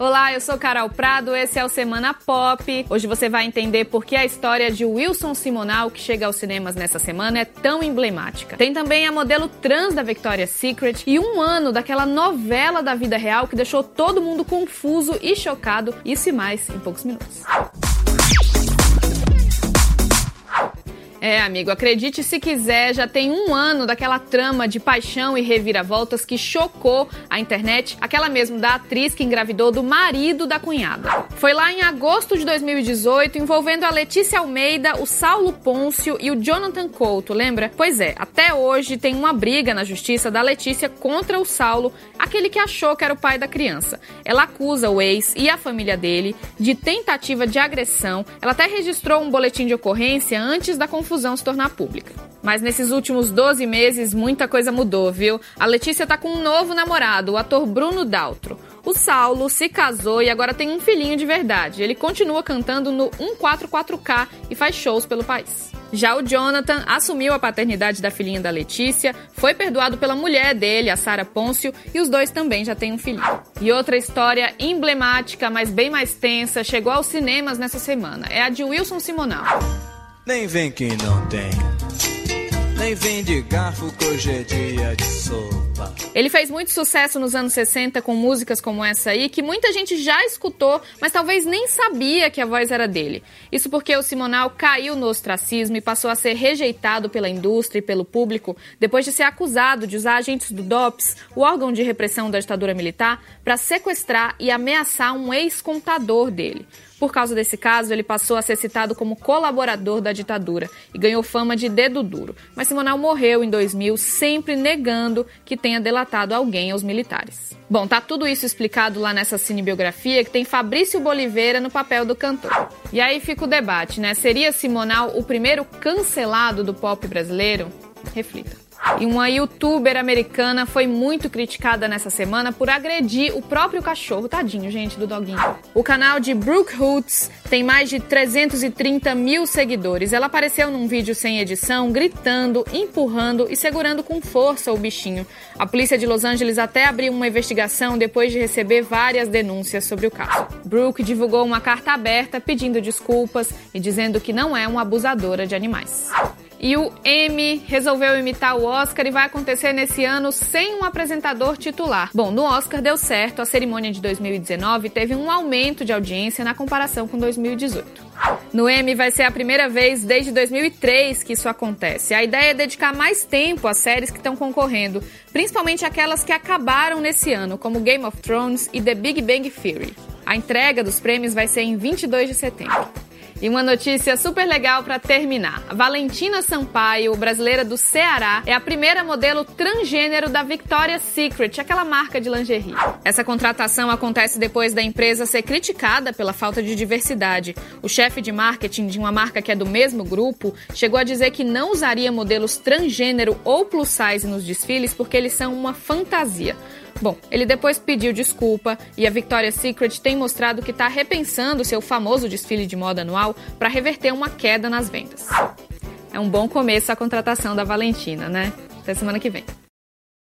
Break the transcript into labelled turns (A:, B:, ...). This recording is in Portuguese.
A: Olá, eu sou Carol Prado, esse é o Semana Pop. Hoje você vai entender por que a história de Wilson Simonal, que chega aos cinemas nessa semana, é tão emblemática. Tem também a modelo trans da Victoria's Secret e um ano daquela novela da vida real que deixou todo mundo confuso e chocado. Isso e mais em poucos minutos. É, amigo, acredite se quiser, já tem um ano daquela trama de paixão e reviravoltas que chocou a internet, aquela mesmo da atriz que engravidou do marido da cunhada. Foi lá em agosto de 2018, envolvendo a Letícia Almeida, o Saulo Pôncio e o Jonathan Couto, lembra? Pois é, até hoje tem uma briga na justiça da Letícia contra o Saulo, aquele que achou que era o pai da criança. Ela acusa o ex e a família dele de tentativa de agressão. Ela até registrou um boletim de ocorrência antes da confusão confusão se tornar pública. Mas nesses últimos 12 meses, muita coisa mudou, viu? A Letícia tá com um novo namorado, o ator Bruno Daltro. O Saulo se casou e agora tem um filhinho de verdade. Ele continua cantando no 144K e faz shows pelo país. Já o Jonathan assumiu a paternidade da filhinha da Letícia, foi perdoado pela mulher dele, a Sara Pôncio, e os dois também já têm um filhinho. E outra história emblemática, mas bem mais tensa, chegou aos cinemas nessa semana. É a de Wilson Simonal.
B: Nem vem que não tem. Nem vem de garfo que hoje é dia de sopa.
A: Ele fez muito sucesso nos anos 60 com músicas como essa aí, que muita gente já escutou, mas talvez nem sabia que a voz era dele. Isso porque o Simonal caiu no ostracismo e passou a ser rejeitado pela indústria e pelo público depois de ser acusado de usar agentes do DOPS, o órgão de repressão da ditadura militar, para sequestrar e ameaçar um ex-contador dele. Por causa desse caso, ele passou a ser citado como colaborador da ditadura e ganhou fama de dedo duro. Mas Simonal morreu em 2000, sempre negando que tenha delatado alguém aos militares. Bom, tá tudo isso explicado lá nessa cinebiografia que tem Fabrício Boliveira no papel do cantor. E aí fica o debate, né? Seria Simonal o primeiro cancelado do pop brasileiro? Reflita. E uma youtuber americana foi muito criticada nessa semana por agredir o próprio cachorro. Tadinho, gente, do doguinho. O canal de Brooke Hoots tem mais de 330 mil seguidores. Ela apareceu num vídeo sem edição, gritando, empurrando e segurando com força o bichinho. A polícia de Los Angeles até abriu uma investigação depois de receber várias denúncias sobre o caso. Brooke divulgou uma carta aberta pedindo desculpas e dizendo que não é uma abusadora de animais. E o M resolveu imitar o Oscar e vai acontecer nesse ano sem um apresentador titular. Bom, no Oscar deu certo, a cerimônia de 2019 teve um aumento de audiência na comparação com 2018. No M vai ser a primeira vez desde 2003 que isso acontece. A ideia é dedicar mais tempo às séries que estão concorrendo, principalmente aquelas que acabaram nesse ano, como Game of Thrones e The Big Bang Theory. A entrega dos prêmios vai ser em 22 de setembro. E uma notícia super legal para terminar. A Valentina Sampaio, brasileira do Ceará, é a primeira modelo transgênero da Victoria's Secret, aquela marca de lingerie. Essa contratação acontece depois da empresa ser criticada pela falta de diversidade. O chefe de marketing de uma marca que é do mesmo grupo chegou a dizer que não usaria modelos transgênero ou plus size nos desfiles porque eles são uma fantasia. Bom, ele depois pediu desculpa e a Victoria's Secret tem mostrado que está repensando seu famoso desfile de moda anual para reverter uma queda nas vendas. É um bom começo a contratação da Valentina, né? Até semana que vem.